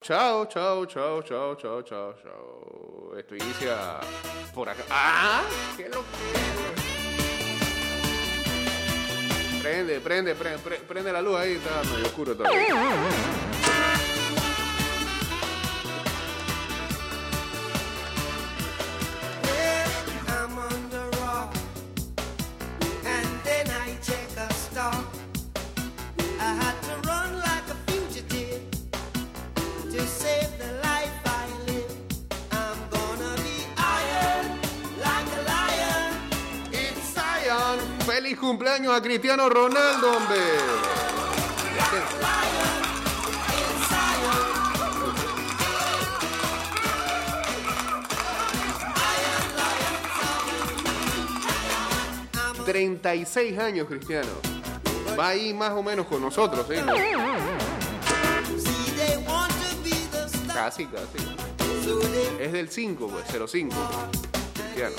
Chao, chao, chao, chao, chao, chao, chao. Esto inicia por acá. ¡Ah! ¡Qué lo Prende, prende, prende, prende, la luz ahí, está medio oscuro todavía. Cumpleaños a Cristiano Ronaldo, hombre. In Zion. 36 años, Cristiano. Va ahí más o menos con nosotros, ¿eh? Casi, casi. Es del 5, pues, 05. Cristiano.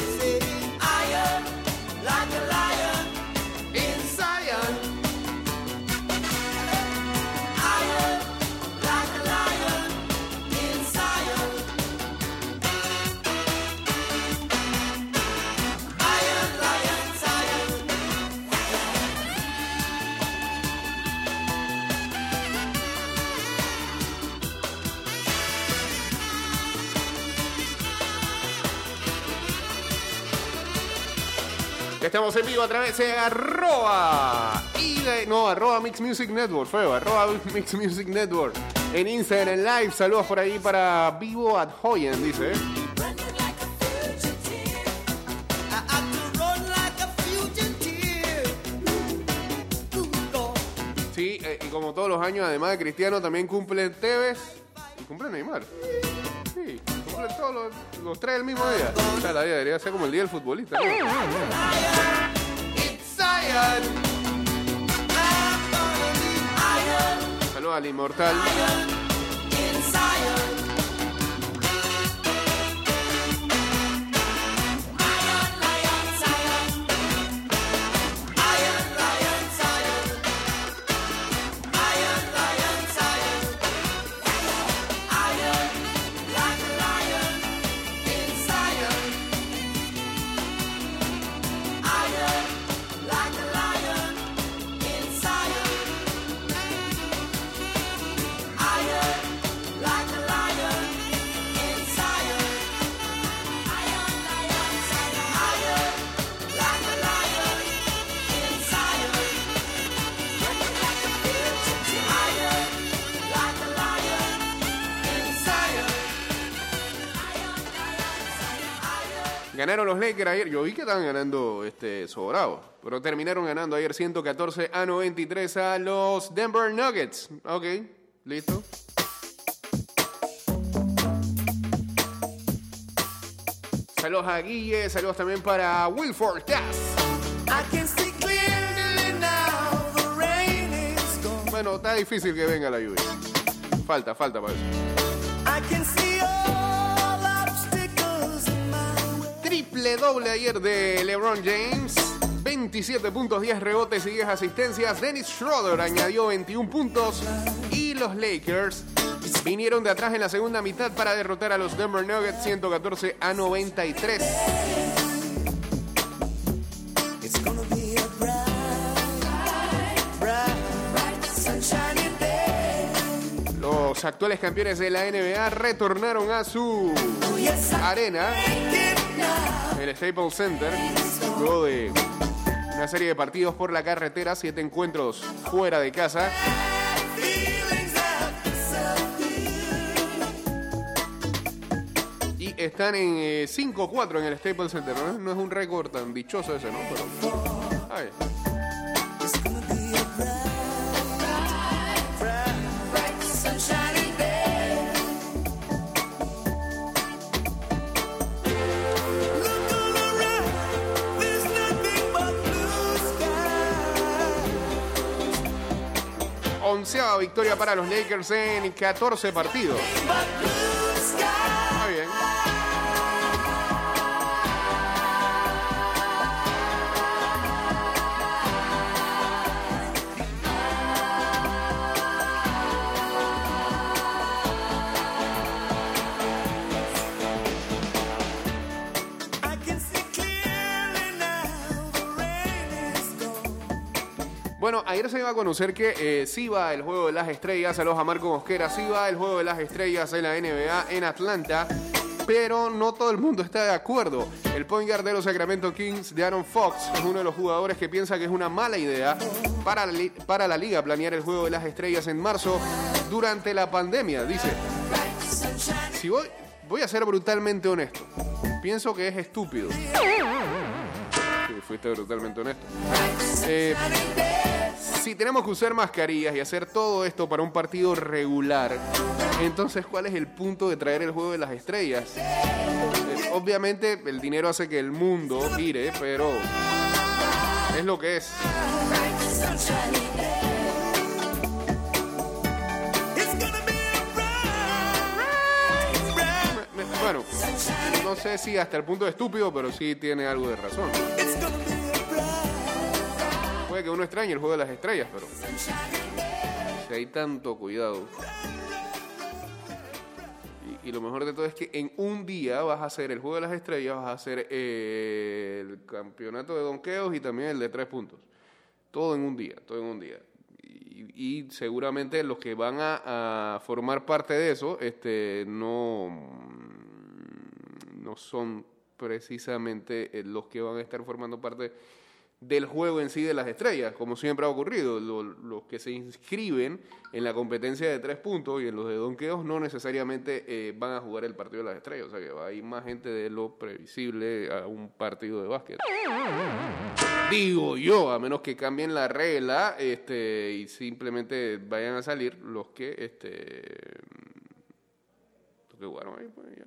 Estamos en vivo a través de arroba y de, no, arroba Mix Music Network, feo, arroba Mix Music Network. En Instagram, en live, saludos por ahí para Vivo at Hoyen, dice. Sí, eh, y como todos los años, además de Cristiano, también cumple Tevez y cumple Neymar. Sí, cumplen todos los, los tres el mismo día. O sea, la vida debería ser como el día del futbolista. ¿no? Saludos al inmortal. Ganaron los Lakers ayer. Yo vi que estaban ganando este, sobrado. Pero terminaron ganando ayer 114 a 93 a los Denver Nuggets. Ok, listo. Saludos a Guille, saludos también para Wilford gone. Bueno, está difícil que venga la lluvia. Falta, falta para eso. Triple doble ayer de LeBron James. 27 puntos, 10 rebotes y 10 asistencias. Dennis Schroeder añadió 21 puntos. Y los Lakers vinieron de atrás en la segunda mitad para derrotar a los Denver Nuggets 114 a 93. It's gonna be a bright, bright, bright, sunshiny day. Los actuales campeones de la NBA retornaron a su arena. El Staples Center, luego de una serie de partidos por la carretera, siete encuentros fuera de casa. Y están en eh, 5-4 en el Staples Center. ¿no? No es un récord tan dichoso ese, ¿no? Pero. Ay, onceava victoria para los Lakers en 14 partidos. Se iba a conocer que eh, sí va el juego de las estrellas, saludos a Marco Mosquera, sí va el juego de las estrellas en la NBA en Atlanta, pero no todo el mundo está de acuerdo. El point guard de los Sacramento Kings, Aaron Fox, es uno de los jugadores que piensa que es una mala idea para la, para la liga planear el juego de las estrellas en marzo durante la pandemia. Dice, si voy, voy a ser brutalmente honesto, pienso que es estúpido. Sí, fuiste brutalmente honesto. Eh, si tenemos que usar mascarillas y hacer todo esto para un partido regular, entonces ¿cuál es el punto de traer el juego de las estrellas? Eh, obviamente el dinero hace que el mundo gire, pero es lo que es. Bueno, no sé si hasta el punto de estúpido, pero sí tiene algo de razón. Que uno extrañe el juego de las estrellas, pero si hay tanto cuidado. Y, lo mejor de todo es que en un día vas a hacer el juego de las estrellas, vas a hacer eh, el campeonato de donqueos y también el de tres puntos. Todo en un día, todo en un día. Y, y seguramente los que van a, a formar parte de eso este, no, no son precisamente eh, los que van a estar formando parte del juego en sí de las estrellas, como siempre ha ocurrido. Lo- los que se inscriben en la competencia de tres puntos y en los de donqueos no necesariamente eh, van a jugar el partido de las estrellas. O sea que va a ir más gente de lo previsible a un partido de básquet. Digo yo, a menos que cambien la regla este, y simplemente vayan a salir los que este, los jugaron ahí, pues ya.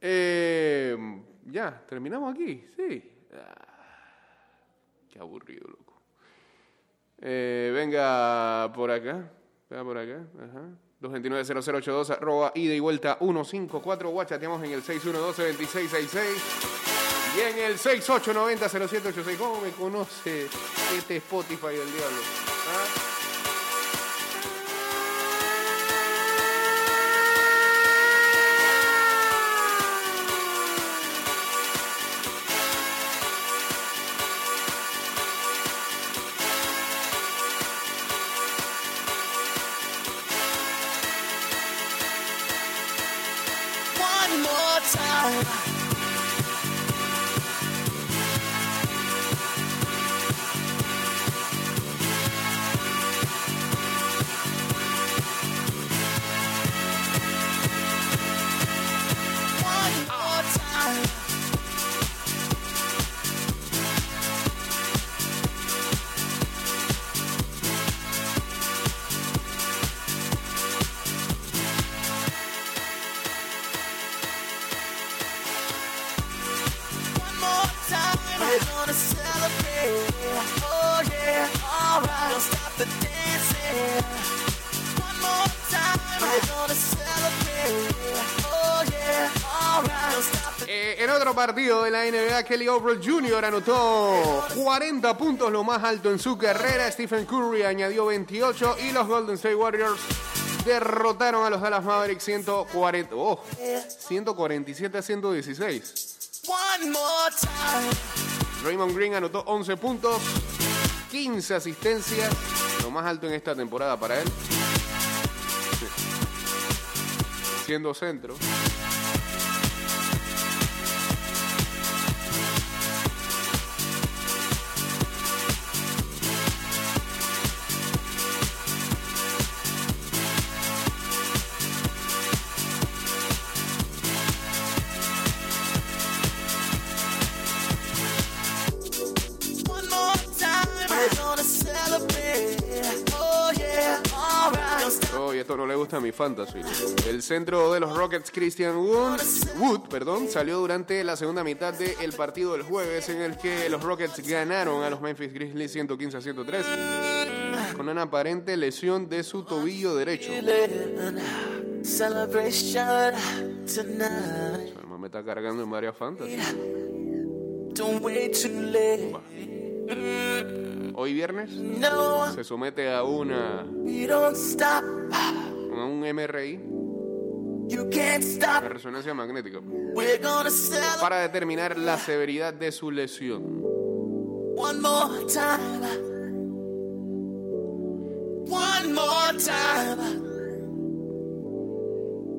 Eh, ya, terminamos aquí, sí. Qué aburrido, loco. Eh, venga por acá, venga por acá, ajá. 229-0082, arroba ida y vuelta 154, guachateamos en el 612-2666 y en el 6890-0786. ¿Cómo me conoce este Spotify del diablo? Partido de la NBA, Kelly Oubre Jr. anotó 40 puntos, lo más alto en su carrera. Stephen Curry añadió 28 y los Golden State Warriors derrotaron a los Dallas Mavericks 140, oh, 147 a 116. One more time. Raymond Green anotó 11 puntos, 15 asistencias, lo más alto en esta temporada para él. Siendo centro. Gusta mi fantasy. El centro de los Rockets, Christian Wood, Wood perdón, salió durante la segunda mitad del partido del jueves en el que los Rockets ganaron a los Memphis Grizzlies 115 a 103 con una aparente lesión de su tobillo derecho. Además me está cargando en varias fantasy. Hoy viernes se somete a una un MRI, resonancia magnética, para determinar la severidad de su lesión. one more time. time.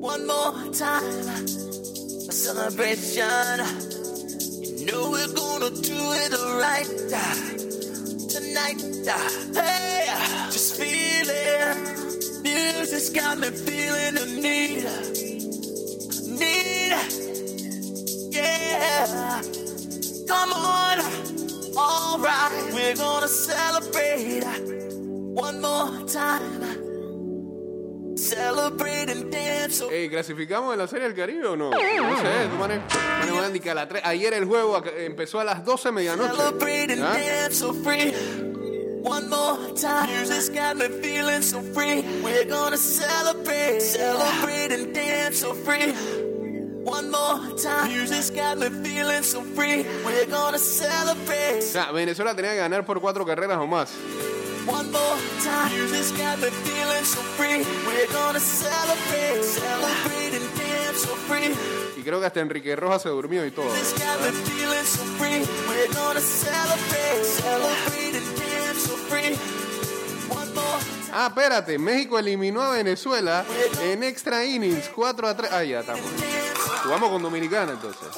One more time. A celebration. You know we're gonna do it right tonight. Hey, just feel it. Music's got me feeling the need. Need. Yeah. Come on. All right. We're gonna celebrate one more time. Celebrate and dance. so Ey, ¿Clasificamos en la Serie del Caribe o no? No sé, tú manes, manes van a las tres. Ayer el juego empezó a las 12 de medianoche. Celebrate and ¿Ah? One more time. Music's got me feeling so free. We're gonna celebrate. Celebrate and dance so free. One more time. Music's got me feeling so free. We're gonna celebrate. O sea, Venezuela tenía que ganar por cuatro carreras o más. One more time. Music's got me feeling so free. We're gonna celebrate. Celebrate and dance so free. Y creo que hasta Enrique Rojas se durmió y todo. Music's got me feeling so free. We're gonna celebrate. Celebrate Ah, espérate, México eliminó a Venezuela en extra innings, 4 a 3. Ah, ya estamos. Jugamos con Dominicana entonces.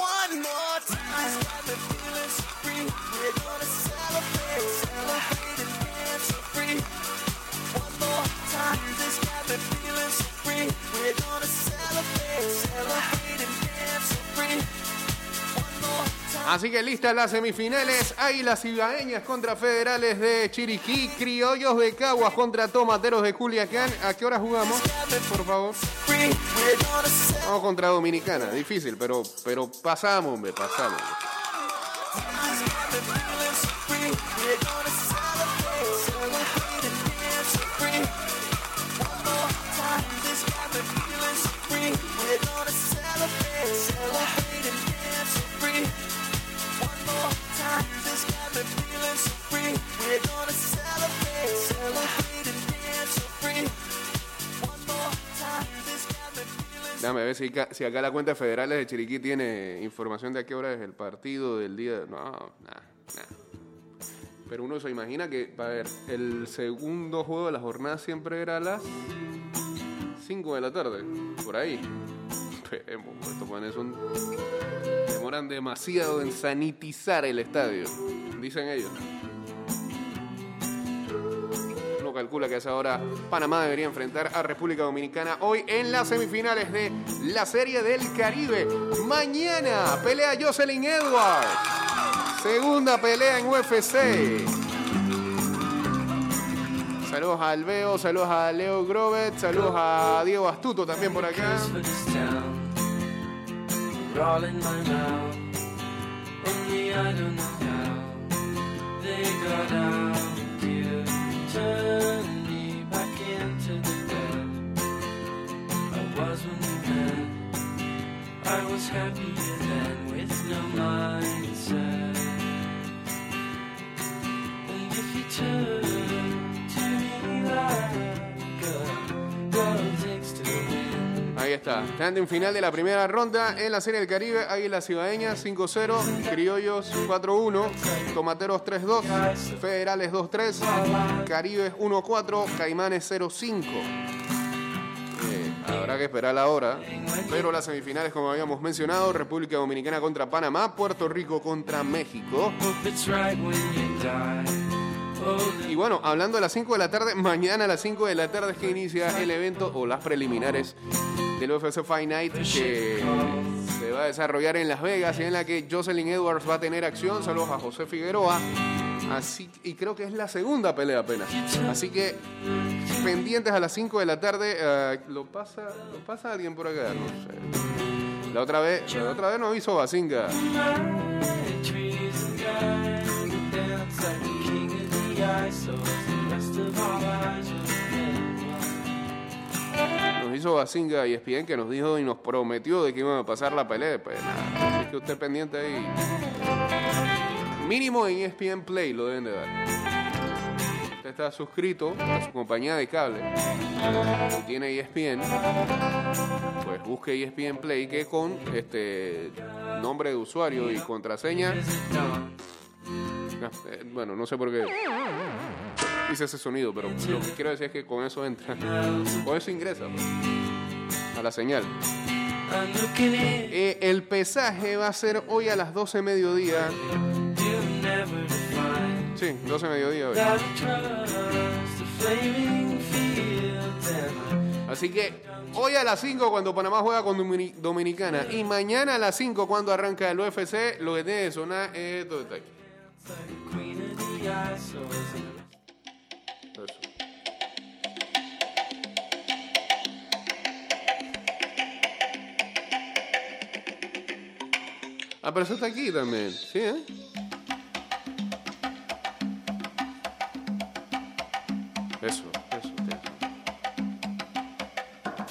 Así que listas las semifinales. Águilas Ibaeñas contra Federales de Chiriquí. Criollos de Caguas contra Tomateros de Culiacán. ¿A qué hora jugamos? Por favor. Vamos contra Dominicana. Difícil, pero, pero pasamos, hombre, pasamos. Déjame ver si, ca- si acá la cuenta de Federales de Chiriquí tiene información de a qué hora es el partido del día. No, nada, nada. Pero uno se imagina que, a ver, el segundo juego de la jornada siempre era a las 5 de la tarde, por ahí. Esperemos, estos son. demoran demasiado en sanitizar el estadio, dicen ellos. Que a esa hora Panamá debería enfrentar a República Dominicana hoy en las semifinales de la Serie del Caribe. Mañana pelea Jocelyn Edwards. Segunda pelea en UFC. Saludos a Alveo, saludos a Leo Grovet, saludos a Diego Astuto también por acá. Ahí está, standing final de la primera ronda en la Serie del Caribe. Águilas Cibaeñas 5-0, Criollos 4-1, Tomateros 3-2, Federales 2-3, Caribes 1-4, Caimanes 0-5. Habrá que esperar la hora. Pero las semifinales, como habíamos mencionado, República Dominicana contra Panamá, Puerto Rico contra México. Y bueno, hablando de las 5 de la tarde, mañana a las 5 de la tarde es que inicia el evento o las preliminares del UFC Fight Night que se va a desarrollar en Las Vegas y en la que Jocelyn Edwards va a tener acción. Saludos a José Figueroa. Así, y creo que es la segunda pelea apenas. Así que pendientes a las 5 de la tarde. eh, ¿lo, pasa, ¿Lo pasa alguien por acá? No sé. La otra vez, la otra vez nos hizo will Nos hizo Basinga y ESPN que nos dijo y nos prometió de que iban a pasar la pelea. Pues nada, así que usted pendiente ahí. Mínimo en ESPN Play lo deben de dar. Usted está suscrito a su compañía de cable y tiene ESPN, pues busque ESPN Play que con este nombre de usuario y contraseña. Ah, eh, Bueno, no sé por qué. hice ese sonido, pero lo que quiero decir es que con eso entra, con eso ingresa pues, a la señal. Eh, el pesaje va a ser hoy a las 12 mediodía. Sí, 12 mediodía hoy. Así que hoy a las 5 cuando Panamá juega con Domini- Dominicana y mañana a las 5 cuando arranca el UFC, lo que tiene que sonar es esto de está aquí. Eso. Ah, pero eso está aquí también, ¿sí, eh?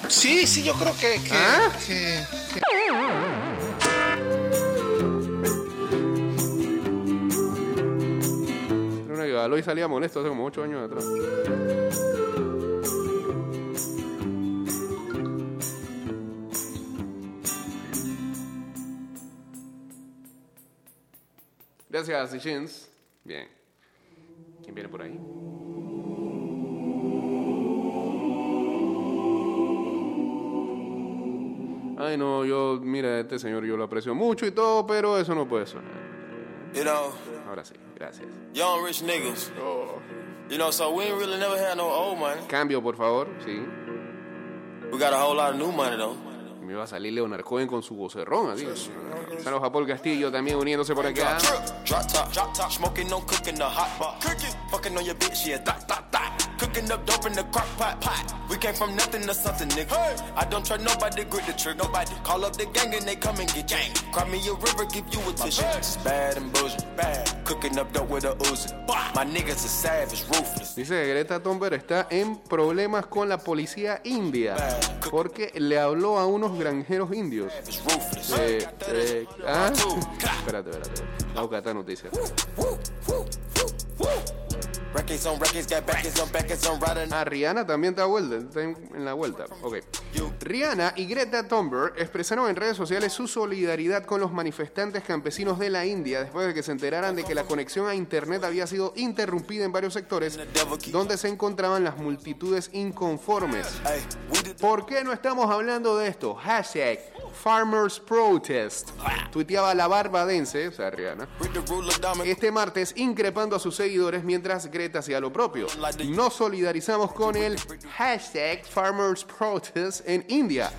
Sí, sí, yo creo que. que, ¿Ah? que- que- Era una que Aloy salía molesto hace como 8 años atrás. Gracias, Sishins. Ay, no, yo, mira, este señor yo lo aprecio mucho y todo, pero eso no puede sonar. You know, Ahora sí, gracias. young rich niggas. Oh. You know, so we ain't really never had no old money. Cambio, por favor, sí. We got a whole lot of new money though. Me iba a salir Leonard Cohen con su vocerrón, así. Saludos a Paul Castillo también uniéndose por acá. Drop top, drop top, smoking, no cooking the hot pot. Cooking, fucking on your bitch, yeah. Cooking up dope in the crock pot, pot. We came from nothing to something, nigga. I don't try nobody, grip the trigger. Nobody call up the gang and they come and get gang. Cry me a river, give you a tissue. Bad and bullshit, bad. Cooking up dope with a Uzi. My niggas are savage, ruthless. Dice que Greta Thunberg está en problemas con la policía india porque le habló a unos granjeros indios. Eh, eh, ¿ah? Espérate, espérate. Voy a noticia. Ah, Rihanna también está, vuelta, está en, la vuelta. Ok. Rihanna y Greta Thunberg expresaron en redes sociales su solidaridad con los manifestantes campesinos de la India después de que se enteraran de que la conexión a Internet había sido interrumpida en varios sectores donde se encontraban las multitudes inconformes. ¿Por qué no estamos hablando de esto? Hashtag Farmers Protest. Tuiteaba la barbadense, o sea, Rihanna, este martes increpando a sus seguidores mientras Greta hacía lo propio. Nos solidarizamos con el hashtag Farmers Protest en India,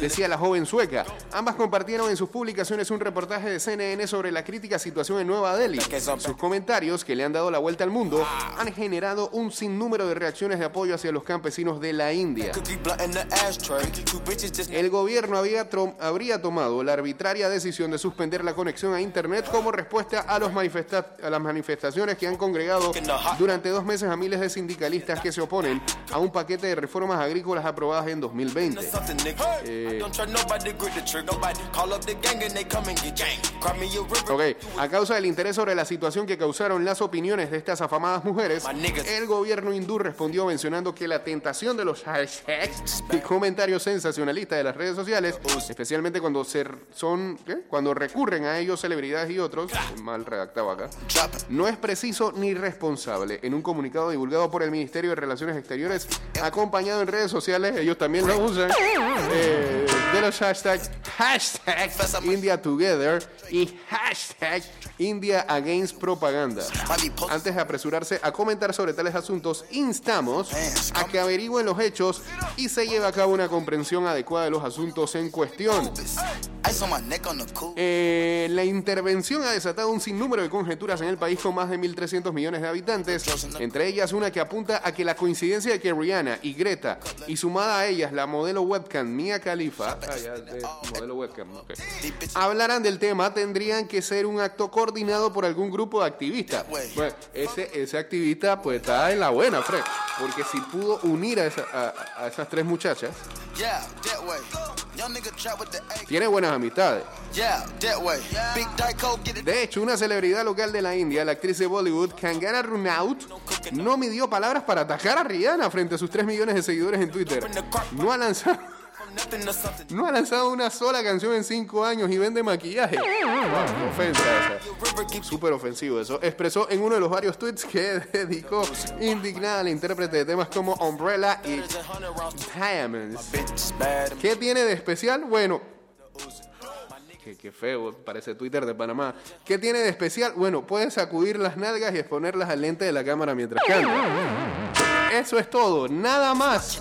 decía la joven sueca. Ambas compartieron en sus publicaciones un reportaje de CNN sobre la crítica situación en Nueva Delhi. Sus comentarios, que le han dado la vuelta al mundo, han generado un sinnúmero de reacciones de apoyo hacia los campesinos de la India. El gobierno había habría tomado la arbitraria decisión de suspender la conexión a Internet como respuesta a, los manifesta- a las manifestaciones que han congregado durante dos meses a miles de sindicalistas que se oponen a un paquete de reformas agrícolas aprobadas en 2020. something, nigga. I don't try nobody, grip the trigger. Nobody call up the gang and they come and get gang. Cry me a river. Ok, a causa del interés sobre la situación que causaron las opiniones de estas afamadas mujeres, el gobierno hindú respondió mencionando que la tentación de los hashtags y comentarios sensacionalistas de las redes sociales, especialmente cuando se son ¿qué? cuando recurren a ellos celebridades y otros, mal redactado acá, no es preciso ni responsable. En un comunicado divulgado por el Ministerio de Relaciones Exteriores, acompañado en redes sociales, ellos también lo usan, eh, de los hashtags hashtag India Together y hashtag India Against Propaganda. Antes de apresurarse a comentar sobre tales asuntos, instamos a que averigüen los hechos y se lleve a cabo una comprensión adecuada de los asuntos en cuestión. Eh, la intervención ha desatado un sinnúmero de conjeturas en el país con más de 1.300 millones de habitantes, entre ellas una que apunta a que la coincidencia de que Rihanna y Greta, y sumada a ellas la modelo webcam Mia Khalifa, ah, ya, eh, modelo webcam, ok, hablaran del tema, tendrían que ser un acto coordinado por algún grupo de activistas. Bueno, ese, ese activista pues está en la buena, Fred, porque si pudo unir a, esa- a- a esas tres muchachas, Tiene buenas amistades. De hecho, una celebridad local de la India, la actriz de Bollywood, Kangana Runaut, no midió palabras para atacar a Rihanna frente a sus 3 millones de seguidores en Twitter. No ha lanzado. No ha lanzado una sola canción en cinco años y vende maquillaje. Wow, ofensa esa. Súper ofensivo eso. Expresó en uno de los varios tweets que dedicó indignada al intérprete de temas como Umbrella y. Diamonds. ¿Qué tiene de especial? Bueno, qué, qué feo, parece Twitter de Panamá. ¿Qué tiene de especial? Bueno, puedes sacudir las nalgas y exponerlas al lente de la cámara mientras canta. Eso es todo, nada más.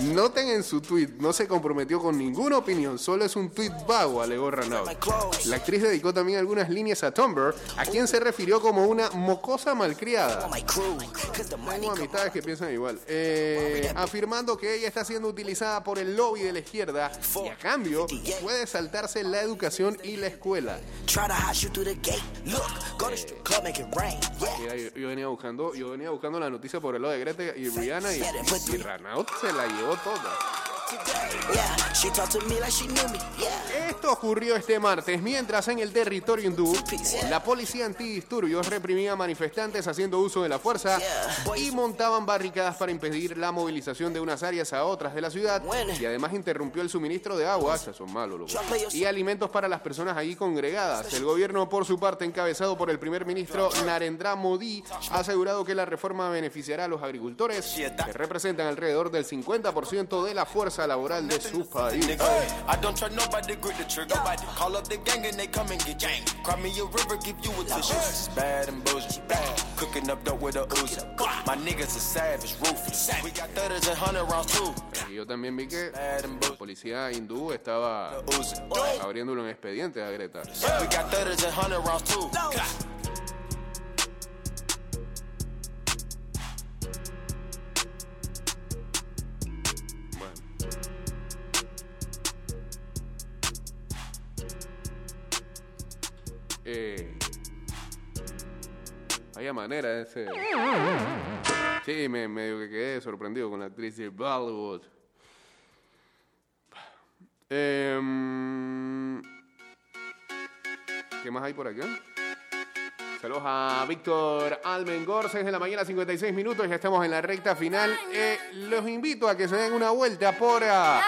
Noten en su tweet, no se comprometió con ninguna opinión, solo es un tweet vago, alegó Renaud. La actriz dedicó también algunas líneas a Tumblr, a quien se refirió como una mocosa malcriada. Tengo amistades que piensan igual. Eh, afirmando que ella está siendo utilizada por el lobby de la izquierda y a cambio puede saltarse la educación y la escuela. Yo, yo venía buscando, yo venía buscando la noticia por el lado de Greta y Rihanna y, y Renaud se la llevó toda. Esto ocurrió este martes mientras en el territorio hindú la policía antidisturbios reprimía manifestantes haciendo uso de la fuerza y montaban barricadas para impedir la movilización de unas áreas a otras de la ciudad. Y además interrumpió el suministro de agua, son malos y alimentos para las personas allí congregadas. El gobierno por su parte encabezado por el primer ministro Narendra Modi ha asegurado que la reforma beneficiará a los agricultores que representan alrededor del 50% de la fuerza laboral de su país. I don't trust nobody, grip the trigger. Call up the gang and they come and get gang. Cry me a river, give you a tissue. It's bad and bullshit. Bad. Cooking up dope with a Uzi. My niggas are savage, ruthless. We got thudders and hundred rounds too. Y yo también vi que la policía hindú estaba abriéndole un expediente a Greta. We got thudders and hundred rounds too. Eh, vaya manera ese. Sí, me medio que quedé sorprendido con la actriz de Bollywood. Em, ¿Qué más hay por acá? Saludos a Víctor Almengor, 6 de la mañana, 56 minutos, ya estamos en la recta final. Eh, los invito a que se den una vuelta por ah,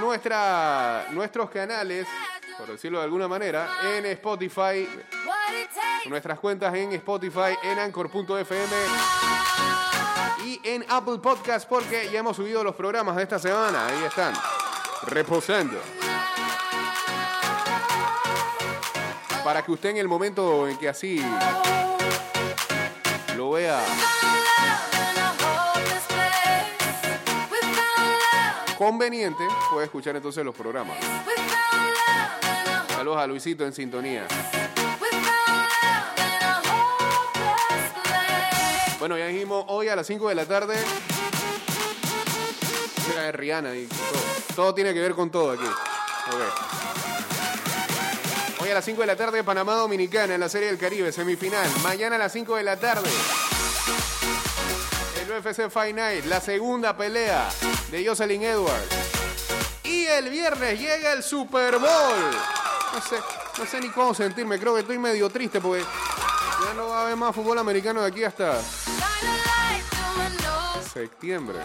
nuestra, nuestros canales, por decirlo de alguna manera, en Spotify, nuestras cuentas en Spotify, en Anchor.fm y en Apple Podcast, porque ya hemos subido los programas de esta semana, ahí están, reposando. Para que usted en el momento en que así lo vea conveniente, puede escuchar entonces los programas. Saludos a Luisito en sintonía. Bueno, ya dijimos hoy a las 5 de la tarde. Mira, es Rihanna y todo. Todo tiene que ver con todo aquí. Hoy a las 5 de la tarde, Panamá Dominicana en la Serie del Caribe, semifinal. Mañana a las 5 de la tarde, el UFC Fight Night, la segunda pelea de Jocelyn Edwards. Y el viernes llega el Super Bowl. No sé, no sé ni cómo sentirme, creo que estoy medio triste porque ya no va a haber más fútbol americano de aquí hasta septiembre.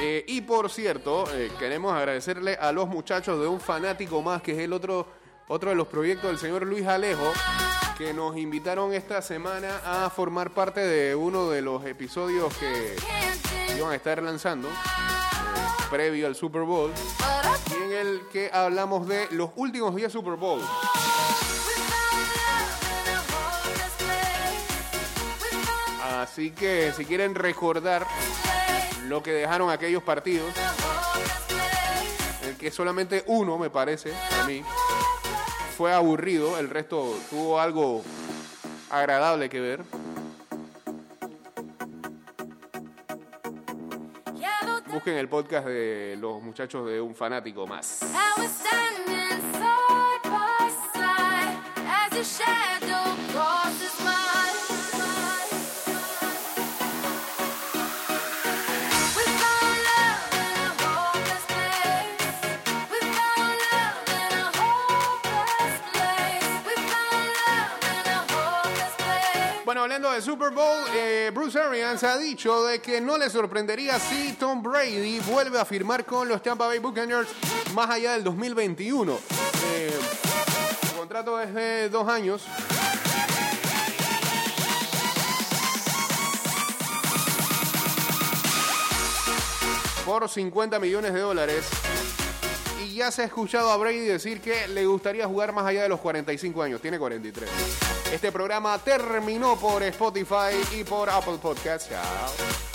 Eh, y por cierto, eh, queremos agradecerle a los muchachos de Un Fanático Más, que es el otro, otro de los proyectos del señor Luis Alejo, que nos invitaron esta semana a formar parte de uno de los episodios que iban a estar lanzando previo al Super Bowl, y en el que hablamos de los últimos días Super Bowl. Así que si quieren recordar lo que dejaron aquellos partidos, el que solamente uno, me parece, a mí, fue aburrido, el resto tuvo algo agradable que ver. Busquen el podcast de los muchachos de Un Fanático Más. De Super Bowl, eh, Bruce Arians ha dicho de que no le sorprendería si Tom Brady vuelve a firmar con los Tampa Bay Buccaneers más allá del 2021. Eh, su contrato es de dos años. Por 50 millones de dólares. Y ya se ha escuchado a Brady decir que le gustaría jugar más allá de los 45 años. Tiene 43. Este programa terminó por Spotify y por Apple Podcasts. Chao.